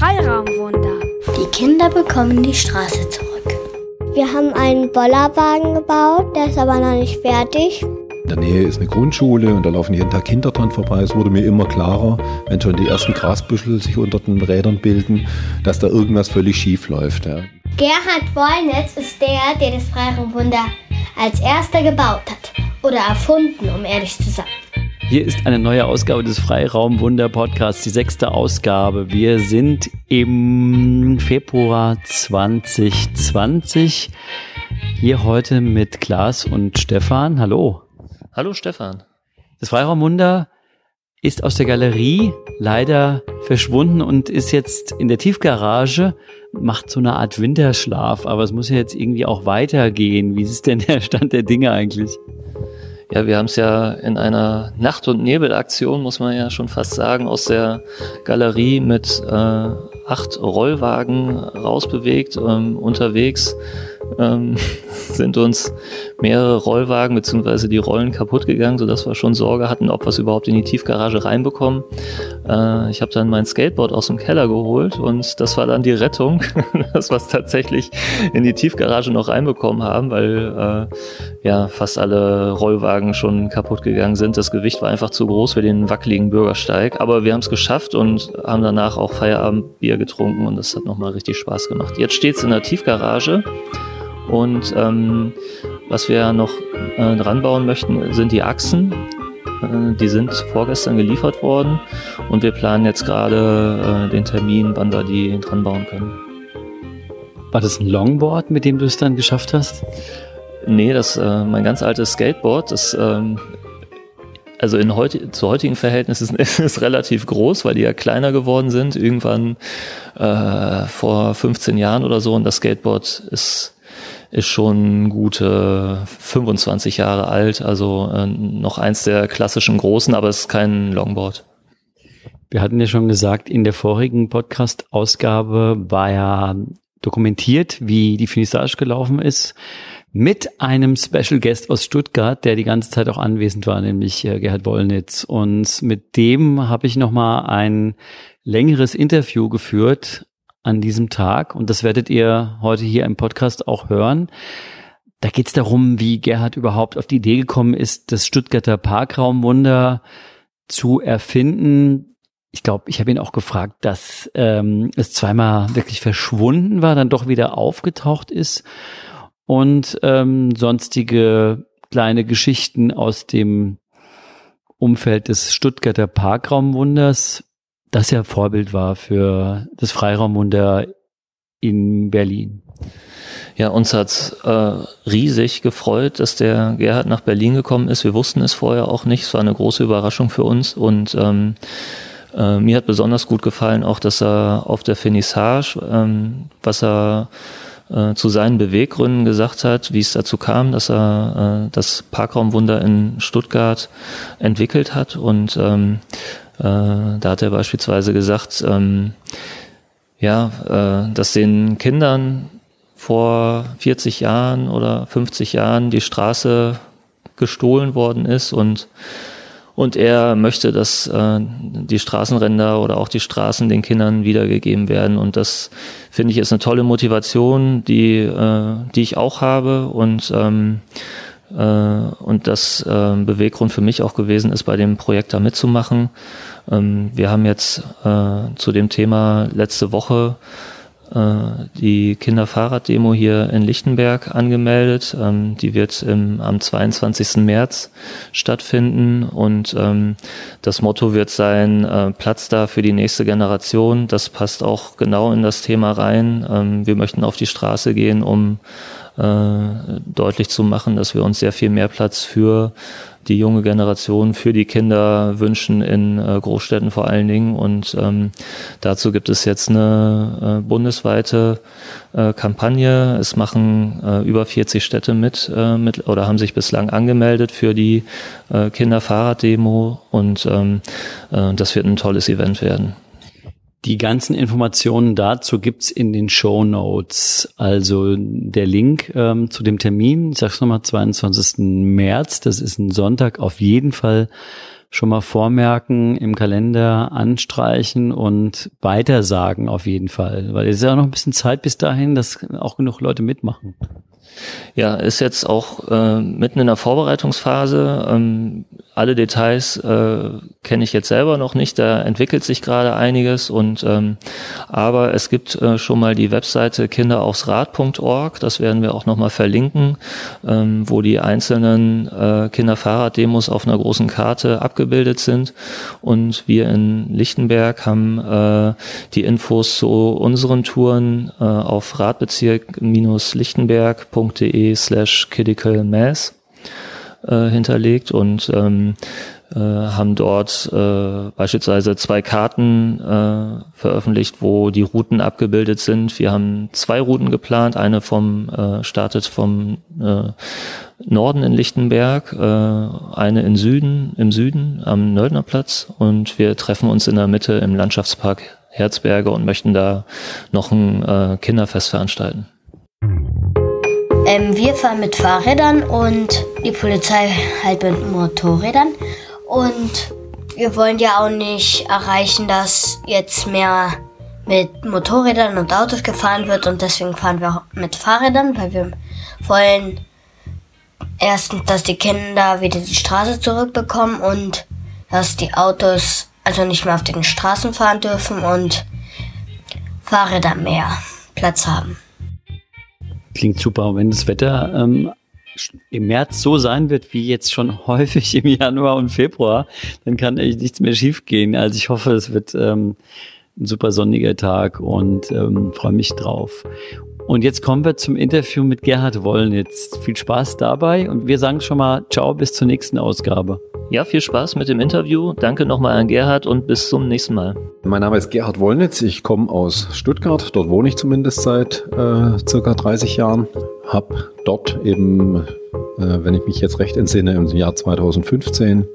Freiraumwunder. Die Kinder bekommen die Straße zurück. Wir haben einen Bollerwagen gebaut, der ist aber noch nicht fertig. In der Nähe ist eine Grundschule und da laufen jeden Tag Kinder dran vorbei. Es wurde mir immer klarer, wenn schon die ersten Grasbüschel sich unter den Rädern bilden, dass da irgendwas völlig schief läuft. Ja. Gerhard Wollnitz ist der, der das Freiraumwunder als erster gebaut hat. Oder erfunden, um ehrlich zu sein. Hier ist eine neue Ausgabe des Freiraumwunder Podcasts, die sechste Ausgabe. Wir sind im Februar 2020. Hier heute mit Klaas und Stefan. Hallo. Hallo Stefan. Das Freiraumwunder ist aus der Galerie leider verschwunden und ist jetzt in der Tiefgarage, macht so eine Art Winterschlaf, aber es muss ja jetzt irgendwie auch weitergehen. Wie ist denn der Stand der Dinge eigentlich? Ja, wir haben es ja in einer Nacht- und Nebelaktion, muss man ja schon fast sagen, aus der Galerie mit äh, acht Rollwagen rausbewegt, ähm, unterwegs ähm, sind uns mehrere Rollwagen bzw. die Rollen kaputt gegangen, sodass wir schon Sorge hatten, ob wir es überhaupt in die Tiefgarage reinbekommen. Äh, ich habe dann mein Skateboard aus dem Keller geholt und das war dann die Rettung, dass wir es tatsächlich in die Tiefgarage noch reinbekommen haben, weil äh, ja fast alle Rollwagen schon kaputt gegangen sind. Das Gewicht war einfach zu groß für den wackeligen Bürgersteig. Aber wir haben es geschafft und haben danach auch Feierabendbier getrunken und das hat nochmal richtig Spaß gemacht. Jetzt steht es in der Tiefgarage. Und ähm, was wir noch äh, dran bauen möchten, sind die Achsen. Äh, die sind vorgestern geliefert worden und wir planen jetzt gerade äh, den Termin, wann wir die dran bauen können. War das ein Longboard, mit dem du es dann geschafft hast? Nee, das äh, mein ganz altes Skateboard, das ähm, also in heut, zu heutigen Verhältnissen ist es relativ groß, weil die ja kleiner geworden sind, irgendwann äh, vor 15 Jahren oder so. Und das Skateboard ist ist schon gute 25 Jahre alt, also äh, noch eins der klassischen großen, aber es ist kein Longboard. Wir hatten ja schon gesagt, in der vorigen Podcast-Ausgabe war ja dokumentiert, wie die Finissage gelaufen ist, mit einem Special Guest aus Stuttgart, der die ganze Zeit auch anwesend war, nämlich äh, Gerhard Wollnitz. Und mit dem habe ich nochmal ein längeres Interview geführt, an diesem Tag. Und das werdet ihr heute hier im Podcast auch hören. Da geht es darum, wie Gerhard überhaupt auf die Idee gekommen ist, das Stuttgarter Parkraumwunder zu erfinden. Ich glaube, ich habe ihn auch gefragt, dass ähm, es zweimal wirklich verschwunden war, dann doch wieder aufgetaucht ist und ähm, sonstige kleine Geschichten aus dem Umfeld des Stuttgarter Parkraumwunders das ja Vorbild war für das Freiraumwunder in Berlin. Ja, uns hat's äh, riesig gefreut, dass der Gerhard nach Berlin gekommen ist. Wir wussten es vorher auch nicht. Es war eine große Überraschung für uns und ähm, äh, mir hat besonders gut gefallen auch, dass er auf der Finissage, ähm, was er äh, zu seinen Beweggründen gesagt hat, wie es dazu kam, dass er äh, das Parkraumwunder in Stuttgart entwickelt hat und ähm, äh, da hat er beispielsweise gesagt, ähm, ja, äh, dass den Kindern vor 40 Jahren oder 50 Jahren die Straße gestohlen worden ist und und er möchte, dass äh, die Straßenränder oder auch die Straßen den Kindern wiedergegeben werden. Und das finde ich ist eine tolle Motivation, die, äh, die ich auch habe. Und ähm, äh, und das äh, Beweggrund für mich auch gewesen ist, bei dem Projekt da mitzumachen. Ähm, wir haben jetzt äh, zu dem Thema letzte Woche äh, die Kinderfahrraddemo hier in Lichtenberg angemeldet. Ähm, die wird im, am 22. März stattfinden und ähm, das Motto wird sein, äh, Platz da für die nächste Generation. Das passt auch genau in das Thema rein. Ähm, wir möchten auf die Straße gehen, um äh, deutlich zu machen, dass wir uns sehr viel mehr Platz für die junge Generation, für die Kinder wünschen in äh, Großstädten vor allen Dingen. Und ähm, dazu gibt es jetzt eine äh, bundesweite äh, Kampagne. Es machen äh, über 40 Städte mit, äh, mit oder haben sich bislang angemeldet für die äh, Kinderfahrraddemo und ähm, äh, das wird ein tolles Event werden. Die ganzen Informationen dazu gibt's in den Show Notes. Also der Link ähm, zu dem Termin, ich sag's nochmal, 22. März, das ist ein Sonntag, auf jeden Fall schon mal vormerken, im Kalender anstreichen und weitersagen auf jeden Fall. Weil es ist ja noch ein bisschen Zeit bis dahin, dass auch genug Leute mitmachen. Ja, ist jetzt auch äh, mitten in der Vorbereitungsphase. Ähm, alle Details äh, kenne ich jetzt selber noch nicht. Da entwickelt sich gerade einiges und ähm, aber es gibt äh, schon mal die Webseite kinderaufsrad.org. Das werden wir auch noch mal verlinken, ähm, wo die einzelnen äh, Kinderfahrraddemos auf einer großen Karte abgebildet sind. Und wir in Lichtenberg haben äh, die Infos zu unseren Touren äh, auf radbezirk-lichtenberg.de slash critical mass äh, hinterlegt und ähm, äh, haben dort äh, beispielsweise zwei Karten äh, veröffentlicht, wo die Routen abgebildet sind. Wir haben zwei Routen geplant. Eine vom äh, startet vom äh, Norden in Lichtenberg, äh, eine in Süden, im Süden am Nöldnerplatz und wir treffen uns in der Mitte im Landschaftspark Herzberge und möchten da noch ein äh, Kinderfest veranstalten. Ähm, wir fahren mit Fahrrädern und die Polizei halt mit Motorrädern. Und wir wollen ja auch nicht erreichen, dass jetzt mehr mit Motorrädern und Autos gefahren wird und deswegen fahren wir mit Fahrrädern, weil wir wollen erstens, dass die Kinder wieder die Straße zurückbekommen und dass die Autos also nicht mehr auf den Straßen fahren dürfen und Fahrräder mehr Platz haben. Klingt super. Und wenn das Wetter ähm, im März so sein wird wie jetzt schon häufig im Januar und Februar, dann kann eigentlich nichts mehr schiefgehen. Also ich hoffe, es wird ähm, ein super sonniger Tag und ähm, freue mich drauf. Und jetzt kommen wir zum Interview mit Gerhard Wollnitz. Viel Spaß dabei und wir sagen schon mal Ciao bis zur nächsten Ausgabe. Ja, viel Spaß mit dem Interview. Danke nochmal an Gerhard und bis zum nächsten Mal. Mein Name ist Gerhard Wollnitz. Ich komme aus Stuttgart. Dort wohne ich zumindest seit äh, circa 30 Jahren. Hab dort eben, äh, wenn ich mich jetzt recht entsinne, im Jahr 2015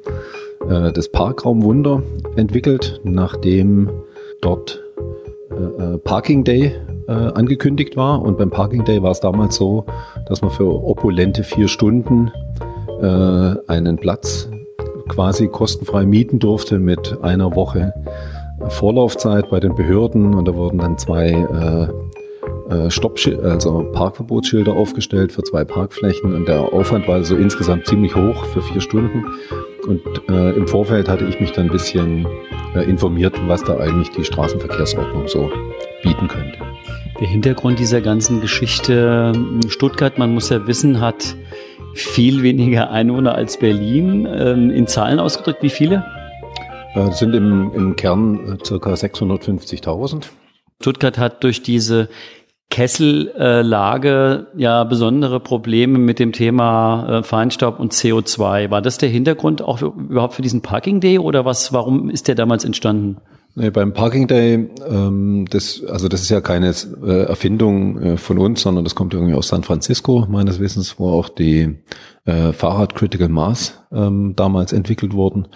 äh, das Parkraum Wunder entwickelt, nachdem dort äh, äh, Parking Day äh, angekündigt war. Und beim Parking Day war es damals so, dass man für opulente vier Stunden einen Platz quasi kostenfrei mieten durfte mit einer Woche Vorlaufzeit bei den Behörden und da wurden dann zwei äh, äh, also Parkverbotsschilder aufgestellt für zwei Parkflächen und der Aufwand war also insgesamt ziemlich hoch für vier Stunden. Und äh, im Vorfeld hatte ich mich dann ein bisschen äh, informiert, was da eigentlich die Straßenverkehrsordnung so bieten könnte. Der Hintergrund dieser ganzen Geschichte, Stuttgart, man muss ja wissen, hat viel weniger Einwohner als Berlin. Ähm, in Zahlen ausgedrückt, wie viele? Äh, sind im, im Kern äh, circa 650.000. Stuttgart hat durch diese Kessellage äh, ja besondere Probleme mit dem Thema Feinstaub und CO2. War das der Hintergrund auch für, überhaupt für diesen Parking Day oder was? Warum ist der damals entstanden? Nee, beim Parking Day, ähm, das, also das ist ja keine äh, Erfindung äh, von uns, sondern das kommt irgendwie aus San Francisco, meines Wissens, wo auch die äh, Fahrrad Critical Mass ähm, damals entwickelt wurden.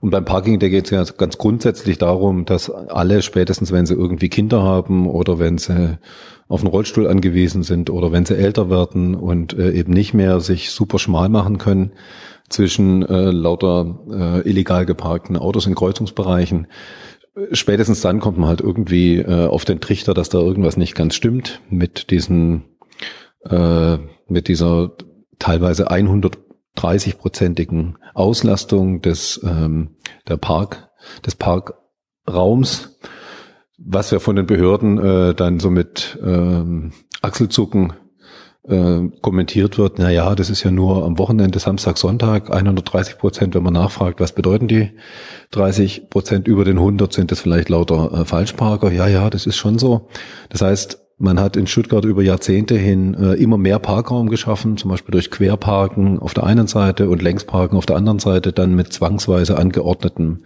Und beim Parking Day geht es ja ganz grundsätzlich darum, dass alle spätestens, wenn sie irgendwie Kinder haben oder wenn sie auf einen Rollstuhl angewiesen sind oder wenn sie älter werden und äh, eben nicht mehr sich super schmal machen können zwischen äh, lauter äh, illegal geparkten Autos in Kreuzungsbereichen, spätestens dann kommt man halt irgendwie äh, auf den Trichter, dass da irgendwas nicht ganz stimmt mit diesen, äh, mit dieser teilweise 130-prozentigen Auslastung des, ähm, der Park, des Parkraums, was wir von den Behörden äh, dann so mit ähm, Achselzucken äh, kommentiert wird, na ja, das ist ja nur am Wochenende, Samstag, Sonntag, 130 Prozent, wenn man nachfragt, was bedeuten die 30 Prozent über den 100, sind das vielleicht lauter äh, Falschparker? Ja, ja, das ist schon so. Das heißt, man hat in Stuttgart über Jahrzehnte hin äh, immer mehr Parkraum geschaffen, zum Beispiel durch Querparken auf der einen Seite und Längsparken auf der anderen Seite, dann mit zwangsweise angeordneten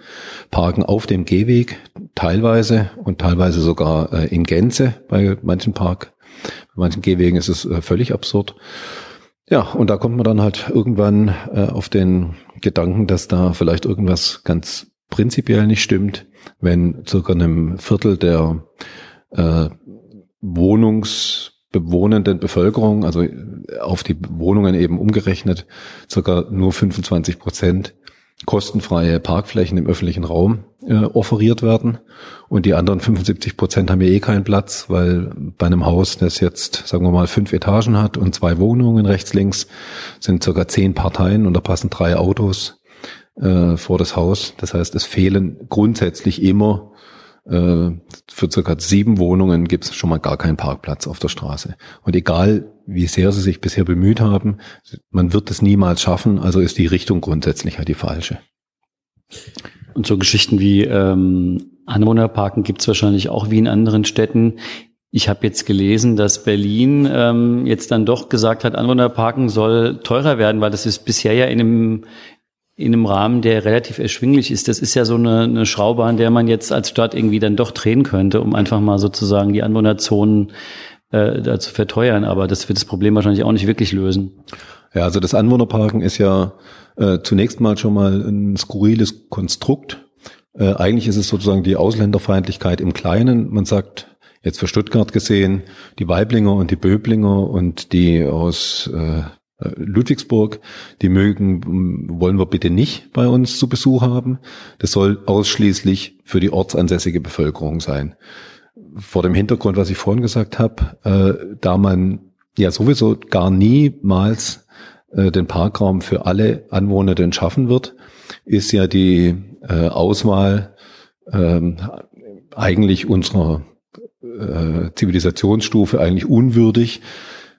Parken auf dem Gehweg, teilweise und teilweise sogar äh, in Gänze bei manchen Park bei manchen Gehwegen ist es äh, völlig absurd. Ja, und da kommt man dann halt irgendwann äh, auf den Gedanken, dass da vielleicht irgendwas ganz prinzipiell nicht stimmt, wenn circa einem Viertel der äh, wohnungsbewohnenden Bevölkerung, also auf die Wohnungen eben umgerechnet, circa nur 25 Prozent kostenfreie Parkflächen im öffentlichen Raum äh, offeriert werden. Und die anderen 75 Prozent haben ja eh keinen Platz, weil bei einem Haus, das jetzt, sagen wir mal, fünf Etagen hat und zwei Wohnungen rechts, links, sind circa zehn Parteien und da passen drei Autos äh, vor das Haus. Das heißt, es fehlen grundsätzlich immer für circa sieben Wohnungen gibt es schon mal gar keinen Parkplatz auf der Straße. Und egal, wie sehr sie sich bisher bemüht haben, man wird es niemals schaffen, also ist die Richtung grundsätzlich halt die falsche. Und so Geschichten wie ähm, Anwohnerparken gibt es wahrscheinlich auch wie in anderen Städten. Ich habe jetzt gelesen, dass Berlin ähm, jetzt dann doch gesagt hat, Anwohnerparken soll teurer werden, weil das ist bisher ja in einem in einem Rahmen, der relativ erschwinglich ist. Das ist ja so eine, eine Schraube, an der man jetzt als Stadt irgendwie dann doch drehen könnte, um einfach mal sozusagen die Anwohnerzonen äh, da zu verteuern. Aber das wird das Problem wahrscheinlich auch nicht wirklich lösen. Ja, also das Anwohnerparken ist ja äh, zunächst mal schon mal ein skurriles Konstrukt. Äh, eigentlich ist es sozusagen die Ausländerfeindlichkeit im Kleinen. Man sagt, jetzt für Stuttgart gesehen, die Weiblinger und die Böblinger und die aus äh, Ludwigsburg, die mögen, wollen wir bitte nicht bei uns zu Besuch haben. Das soll ausschließlich für die ortsansässige Bevölkerung sein. Vor dem Hintergrund, was ich vorhin gesagt habe, äh, da man ja sowieso gar niemals äh, den Parkraum für alle Anwohner schaffen wird, ist ja die äh, Auswahl ähm, eigentlich unserer äh, Zivilisationsstufe eigentlich unwürdig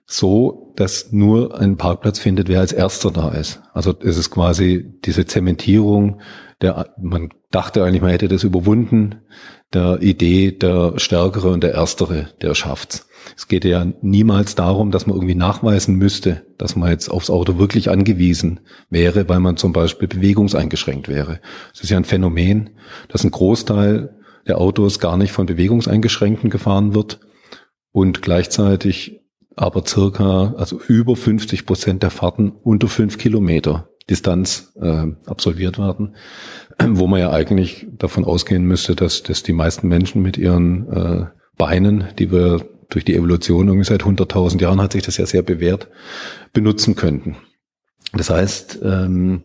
so, dass nur ein Parkplatz findet, wer als erster da ist. Also es ist quasi diese Zementierung, der, man dachte eigentlich, man hätte das überwunden, der Idee, der Stärkere und der Erstere, der schafft's. Es geht ja niemals darum, dass man irgendwie nachweisen müsste, dass man jetzt aufs Auto wirklich angewiesen wäre, weil man zum Beispiel bewegungseingeschränkt wäre. Es ist ja ein Phänomen, dass ein Großteil der Autos gar nicht von Bewegungseingeschränkten gefahren wird und gleichzeitig aber circa, also über 50 Prozent der Fahrten unter fünf Kilometer Distanz äh, absolviert werden, wo man ja eigentlich davon ausgehen müsste, dass, dass die meisten Menschen mit ihren äh, Beinen, die wir durch die Evolution irgendwie seit 100.000 Jahren hat sich das ja sehr bewährt, benutzen könnten. Das heißt, ähm,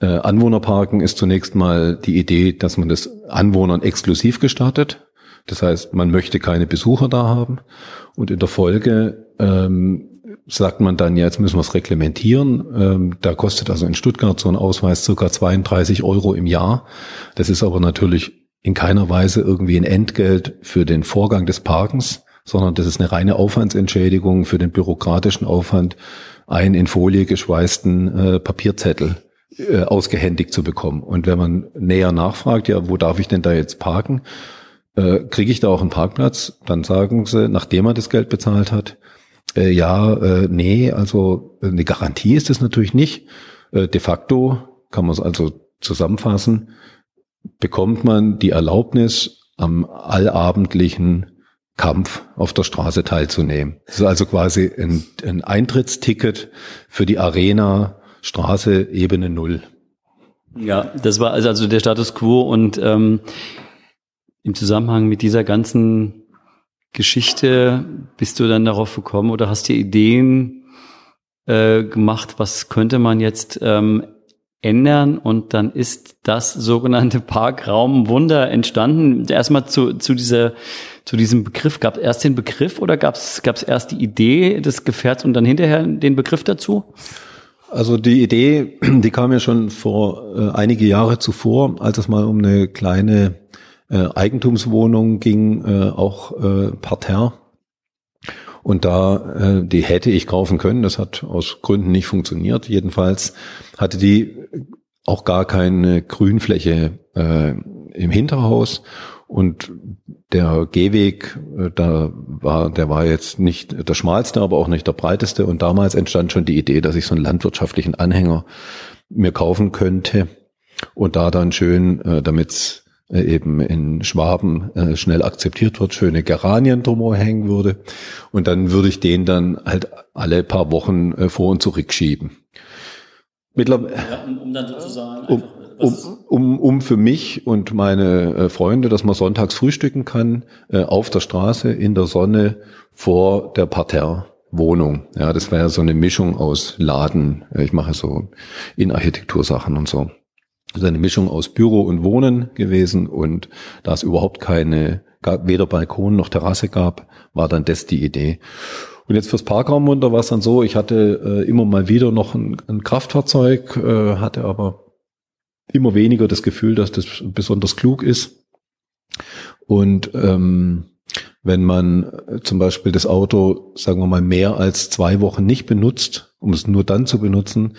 äh, Anwohnerparken ist zunächst mal die Idee, dass man das Anwohnern exklusiv gestartet. Das heißt, man möchte keine Besucher da haben. Und in der Folge ähm, sagt man dann, ja, jetzt müssen wir es reglementieren. Ähm, da kostet also in Stuttgart so ein Ausweis circa 32 Euro im Jahr. Das ist aber natürlich in keiner Weise irgendwie ein Entgelt für den Vorgang des Parkens, sondern das ist eine reine Aufwandsentschädigung für den bürokratischen Aufwand, einen in Folie geschweißten äh, Papierzettel äh, ausgehändigt zu bekommen. Und wenn man näher nachfragt, ja, wo darf ich denn da jetzt parken? Äh, Kriege ich da auch einen Parkplatz? Dann sagen sie, nachdem er das Geld bezahlt hat, äh, ja, äh, nee, also äh, eine Garantie ist es natürlich nicht. Äh, de facto kann man es also zusammenfassen, bekommt man die Erlaubnis, am allabendlichen Kampf auf der Straße teilzunehmen. Das ist also quasi ein, ein Eintrittsticket für die Arena Straße Ebene Null. Ja, das war also, also der Status quo und ähm, im Zusammenhang mit dieser ganzen Geschichte bist du dann darauf gekommen oder hast dir Ideen äh, gemacht, was könnte man jetzt ähm, ändern und dann ist das sogenannte Parkraumwunder entstanden. Erstmal zu, zu dieser zu diesem Begriff. Gab es erst den Begriff oder gab es erst die Idee des Gefährts und dann hinterher den Begriff dazu? Also die Idee, die kam ja schon vor äh, einige Jahre zuvor, als es mal um eine kleine äh, Eigentumswohnung ging, äh, auch äh, Parterre. Und da, äh, die hätte ich kaufen können, das hat aus Gründen nicht funktioniert. Jedenfalls hatte die auch gar keine Grünfläche äh, im Hinterhaus und der Gehweg, äh, da war, der war jetzt nicht der schmalste, aber auch nicht der breiteste. Und damals entstand schon die Idee, dass ich so einen landwirtschaftlichen Anhänger mir kaufen könnte und da dann schön, äh, damit äh, eben in Schwaben äh, schnell akzeptiert wird, schöne Geranien drumherum hängen würde. Und dann würde ich den dann halt alle paar Wochen äh, vor und zurück schieben. Mittlerweile, ja, um, um, dann sozusagen um, um, um, um für mich und meine äh, Freunde, dass man sonntags frühstücken kann, äh, auf der Straße, in der Sonne, vor der Parterre-Wohnung. Ja, das wäre so eine Mischung aus Laden. Ich mache so Innenarchitektursachen und so. Ist eine Mischung aus Büro und Wohnen gewesen und da es überhaupt keine, weder Balkon noch Terrasse gab, war dann das die Idee. Und jetzt fürs Parkraumwunder war es dann so, ich hatte äh, immer mal wieder noch ein, ein Kraftfahrzeug, äh, hatte aber immer weniger das Gefühl, dass das besonders klug ist. Und ähm, wenn man äh, zum Beispiel das Auto, sagen wir mal, mehr als zwei Wochen nicht benutzt, um es nur dann zu benutzen,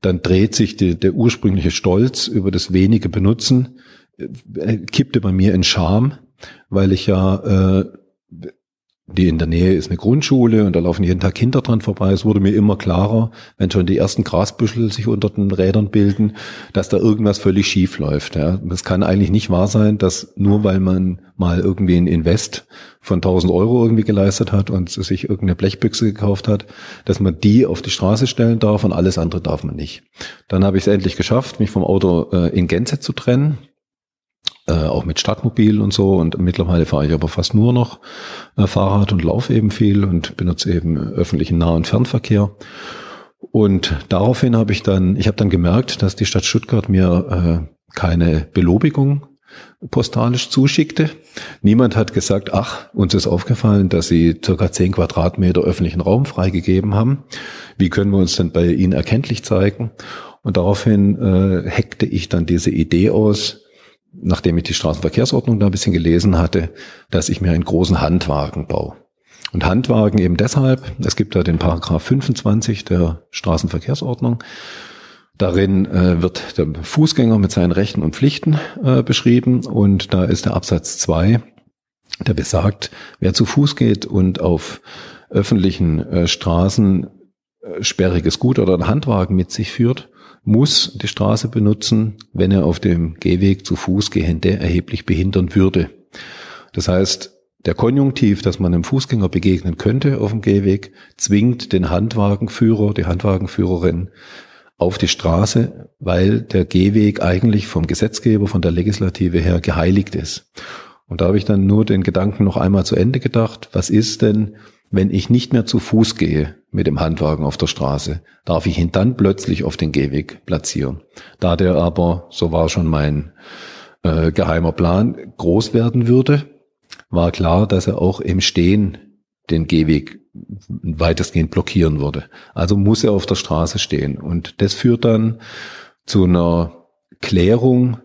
dann dreht sich die, der ursprüngliche Stolz über das wenige Benutzen, äh, kippte bei mir in Scham, weil ich ja äh, die in der Nähe ist eine Grundschule und da laufen jeden Tag Kinder dran vorbei. Es wurde mir immer klarer, wenn schon die ersten Grasbüschel sich unter den Rädern bilden, dass da irgendwas völlig schief läuft. Ja. Das kann eigentlich nicht wahr sein, dass nur weil man mal irgendwie ein Invest von 1000 Euro irgendwie geleistet hat und sich irgendeine Blechbüchse gekauft hat, dass man die auf die Straße stellen darf und alles andere darf man nicht. Dann habe ich es endlich geschafft, mich vom Auto äh, in Gänze zu trennen äh, auch mit Stadtmobil und so. Und mittlerweile fahre ich aber fast nur noch äh, Fahrrad und laufe eben viel und benutze eben öffentlichen Nah- und Fernverkehr. Und daraufhin habe ich dann, ich habe dann gemerkt, dass die Stadt Stuttgart mir äh, keine Belobigung postalisch zuschickte. Niemand hat gesagt, ach, uns ist aufgefallen, dass Sie circa zehn Quadratmeter öffentlichen Raum freigegeben haben. Wie können wir uns denn bei Ihnen erkenntlich zeigen? Und daraufhin äh, hackte ich dann diese Idee aus, nachdem ich die Straßenverkehrsordnung da ein bisschen gelesen hatte, dass ich mir einen großen Handwagen baue. Und Handwagen eben deshalb, es gibt da den Paragraph 25 der Straßenverkehrsordnung. Darin äh, wird der Fußgänger mit seinen Rechten und Pflichten äh, beschrieben und da ist der Absatz 2, der besagt, wer zu Fuß geht und auf öffentlichen äh, Straßen äh, sperriges Gut oder einen Handwagen mit sich führt, muss die Straße benutzen, wenn er auf dem Gehweg zu Fußgehende erheblich behindern würde. Das heißt, der Konjunktiv, dass man einem Fußgänger begegnen könnte auf dem Gehweg, zwingt den Handwagenführer, die Handwagenführerin auf die Straße, weil der Gehweg eigentlich vom Gesetzgeber, von der Legislative her geheiligt ist. Und da habe ich dann nur den Gedanken noch einmal zu Ende gedacht, was ist denn, wenn ich nicht mehr zu Fuß gehe mit dem Handwagen auf der Straße, darf ich ihn dann plötzlich auf den Gehweg platzieren. Da der aber, so war schon mein äh, geheimer Plan, groß werden würde, war klar, dass er auch im Stehen den Gehweg weitestgehend blockieren würde. Also muss er auf der Straße stehen. Und das führt dann zu einer Klärung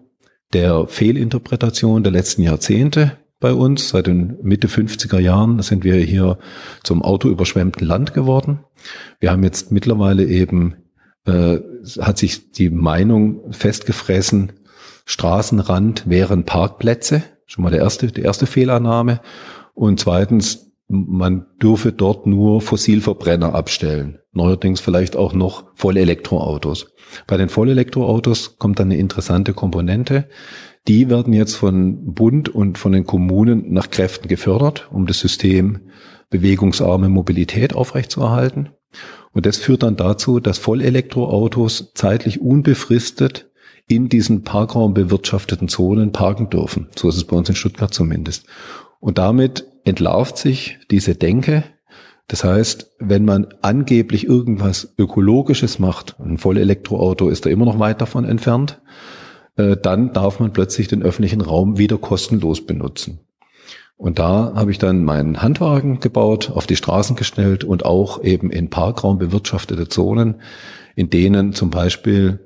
der Fehlinterpretation der letzten Jahrzehnte bei uns. Seit den Mitte 50er Jahren sind wir hier zum autoüberschwemmten Land geworden. Wir haben jetzt mittlerweile eben, äh, hat sich die Meinung festgefressen, Straßenrand wären Parkplätze. Schon mal der erste, die erste Fehlannahme. Und zweitens, man dürfe dort nur Fossilverbrenner abstellen. Neuerdings vielleicht auch noch Vollelektroautos. Bei den Vollelektroautos kommt dann eine interessante Komponente. Die werden jetzt von Bund und von den Kommunen nach Kräften gefördert, um das System bewegungsarme Mobilität aufrechtzuerhalten. Und das führt dann dazu, dass Vollelektroautos zeitlich unbefristet in diesen Parkraum bewirtschafteten Zonen parken dürfen. So ist es bei uns in Stuttgart zumindest. Und damit entlarvt sich diese Denke. Das heißt, wenn man angeblich irgendwas Ökologisches macht, ein Vollelektroauto ist da immer noch weit davon entfernt, äh, dann darf man plötzlich den öffentlichen Raum wieder kostenlos benutzen. Und da habe ich dann meinen Handwagen gebaut, auf die Straßen gestellt und auch eben in Parkraum bewirtschaftete Zonen, in denen zum Beispiel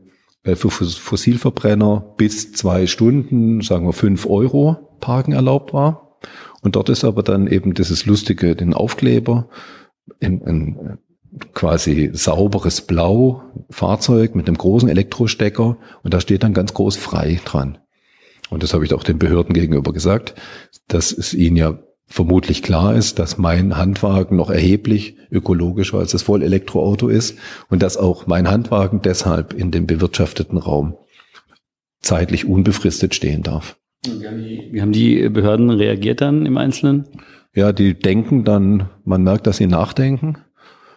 äh, für Fossilverbrenner bis zwei Stunden, sagen wir fünf Euro Parken erlaubt war. Und dort ist aber dann eben dieses lustige, den Aufkleber, in, in, quasi sauberes Blau Fahrzeug mit einem großen Elektrostecker und da steht dann ganz groß frei dran. Und das habe ich auch den Behörden gegenüber gesagt, dass es ihnen ja vermutlich klar ist, dass mein Handwagen noch erheblich ökologischer als das Vollelektroauto ist und dass auch mein Handwagen deshalb in dem bewirtschafteten Raum zeitlich unbefristet stehen darf. Wie haben die Behörden reagiert dann im Einzelnen? Ja, die denken dann, man merkt, dass sie nachdenken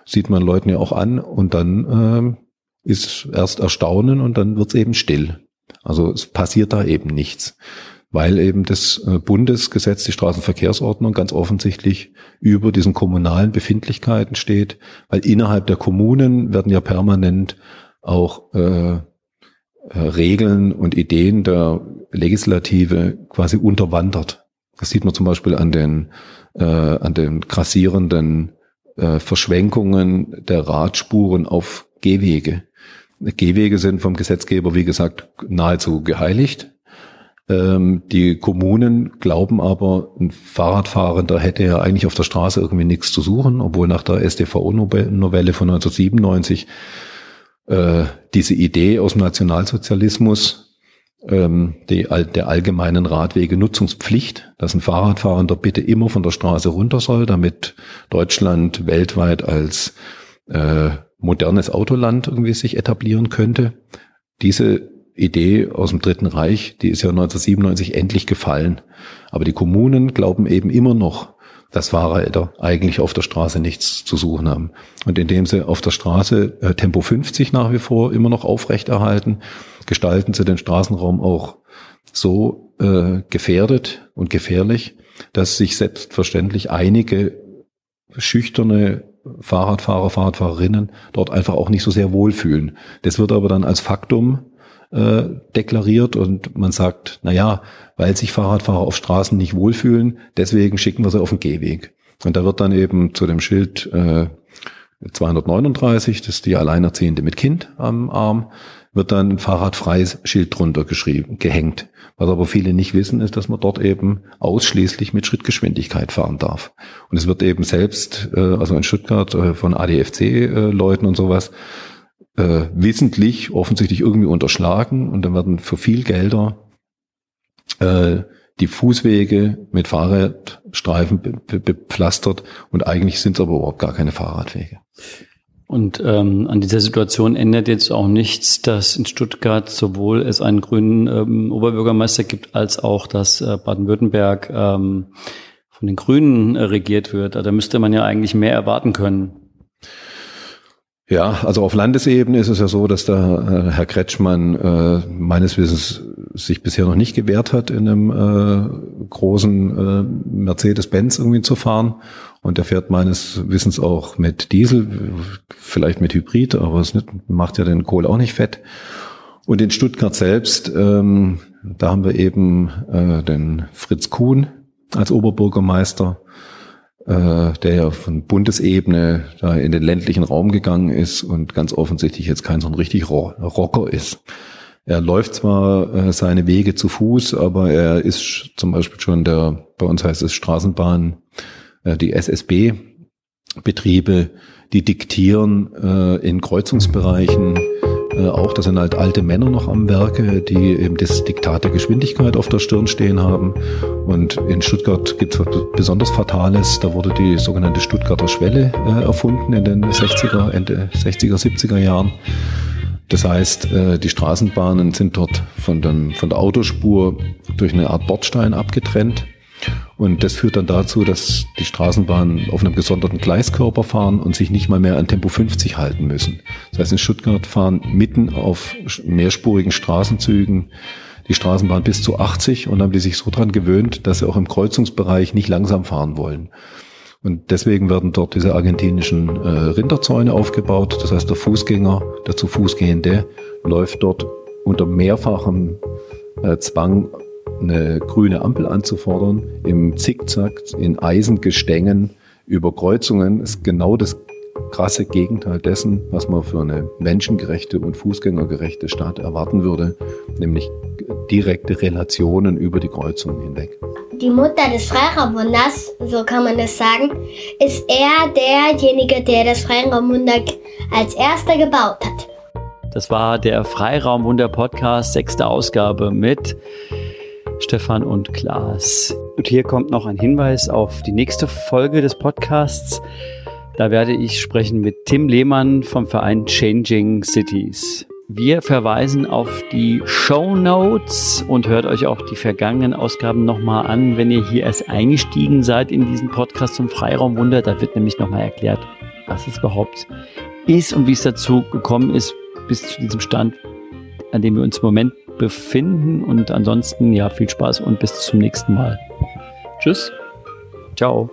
sieht man Leuten ja auch an und dann ähm, ist erst Erstaunen und dann wird es eben still. Also es passiert da eben nichts, weil eben das äh, Bundesgesetz, die Straßenverkehrsordnung ganz offensichtlich über diesen kommunalen Befindlichkeiten steht, weil innerhalb der Kommunen werden ja permanent auch äh, äh, Regeln und Ideen der Legislative quasi unterwandert. Das sieht man zum Beispiel an den, äh, an den grassierenden äh, Verschwenkungen der Radspuren auf Gehwege. Gehwege sind vom Gesetzgeber, wie gesagt, nahezu geheiligt. Ähm, die Kommunen glauben aber, ein Fahrradfahrender hätte ja eigentlich auf der Straße irgendwie nichts zu suchen, obwohl nach der StVO-Novelle von 1997 äh, diese Idee aus dem Nationalsozialismus ähm, die, der allgemeinen Radwege-Nutzungspflicht, dass ein Fahrradfahrender bitte immer von der Straße runter soll, damit Deutschland weltweit als äh, modernes Autoland irgendwie sich etablieren könnte. Diese Idee aus dem Dritten Reich, die ist ja 1997 endlich gefallen. Aber die Kommunen glauben eben immer noch, dass Fahrräder eigentlich auf der Straße nichts zu suchen haben. Und indem sie auf der Straße äh, Tempo 50 nach wie vor immer noch aufrechterhalten, gestalten sie den Straßenraum auch so äh, gefährdet und gefährlich, dass sich selbstverständlich einige schüchterne Fahrradfahrer, Fahrradfahrerinnen dort einfach auch nicht so sehr wohlfühlen. Das wird aber dann als Faktum äh, deklariert und man sagt, na ja, weil sich Fahrradfahrer auf Straßen nicht wohlfühlen, deswegen schicken wir sie auf den Gehweg. Und da wird dann eben zu dem Schild äh, 239, das ist die Alleinerziehende mit Kind am Arm, wird dann ein fahrradfreies Schild drunter geschrieben, gehängt. Was aber viele nicht wissen, ist, dass man dort eben ausschließlich mit Schrittgeschwindigkeit fahren darf. Und es wird eben selbst, äh, also in Stuttgart äh, von ADFC-Leuten und sowas, äh, wissentlich offensichtlich irgendwie unterschlagen und dann werden für viel Gelder äh, die Fußwege mit Fahrradstreifen bepflastert und eigentlich sind es aber überhaupt gar keine Fahrradwege. Und ähm, an dieser Situation ändert jetzt auch nichts, dass in Stuttgart sowohl es einen grünen ähm, Oberbürgermeister gibt, als auch, dass äh, Baden-Württemberg ähm, von den Grünen äh, regiert wird. Da müsste man ja eigentlich mehr erwarten können. Ja, also auf Landesebene ist es ja so, dass da äh, Herr Kretschmann äh, meines Wissens sich bisher noch nicht gewehrt hat, in einem äh, großen äh, Mercedes-Benz irgendwie zu fahren. Und der fährt meines Wissens auch mit Diesel, vielleicht mit Hybrid, aber es nicht, macht ja den Kohl auch nicht fett. Und in Stuttgart selbst, ähm, da haben wir eben äh, den Fritz Kuhn als Oberbürgermeister äh, der ja von Bundesebene da in den ländlichen Raum gegangen ist und ganz offensichtlich jetzt kein so ein richtig Rocker ist. Er läuft zwar äh, seine Wege zu Fuß, aber er ist zum Beispiel schon der, bei uns heißt es Straßenbahn, äh, die SSB Betriebe, die diktieren in Kreuzungsbereichen äh, auch, das sind halt alte Männer noch am Werke, die eben das Diktat der Geschwindigkeit auf der Stirn stehen haben. Und in Stuttgart gibt es was besonders Fatales. Da wurde die sogenannte Stuttgarter Schwelle äh, erfunden in den 60er, Ende 60er, 70er Jahren. Das heißt, äh, die Straßenbahnen sind dort von, den, von der Autospur durch eine Art Bordstein abgetrennt. Und das führt dann dazu, dass die Straßenbahnen auf einem gesonderten Gleiskörper fahren und sich nicht mal mehr an Tempo 50 halten müssen. Das heißt, in Stuttgart fahren mitten auf mehrspurigen Straßenzügen die Straßenbahn bis zu 80 und haben die sich so dran gewöhnt, dass sie auch im Kreuzungsbereich nicht langsam fahren wollen. Und deswegen werden dort diese argentinischen äh, Rinderzäune aufgebaut. Das heißt, der Fußgänger, der zu Fuß gehende, läuft dort unter mehrfachem äh, Zwang eine grüne Ampel anzufordern, im Zickzack, in Eisengestängen über Kreuzungen, ist genau das krasse Gegenteil dessen, was man für eine menschengerechte und fußgängergerechte Stadt erwarten würde, nämlich direkte Relationen über die Kreuzungen hinweg. Die Mutter des Freiraumwunders, so kann man das sagen, ist er derjenige, der das Freiraumwunder als erster gebaut hat. Das war der Freiraumwunder Podcast, sechste Ausgabe mit Stefan und Klaas. Und hier kommt noch ein Hinweis auf die nächste Folge des Podcasts. Da werde ich sprechen mit Tim Lehmann vom Verein Changing Cities. Wir verweisen auf die Show Notes und hört euch auch die vergangenen Ausgaben nochmal an, wenn ihr hier erst eingestiegen seid in diesen Podcast zum Freiraumwunder. Da wird nämlich nochmal erklärt, was es überhaupt ist und wie es dazu gekommen ist, bis zu diesem Stand, an dem wir uns im Moment befinden. Und ansonsten, ja, viel Spaß und bis zum nächsten Mal. Tschüss. Ciao.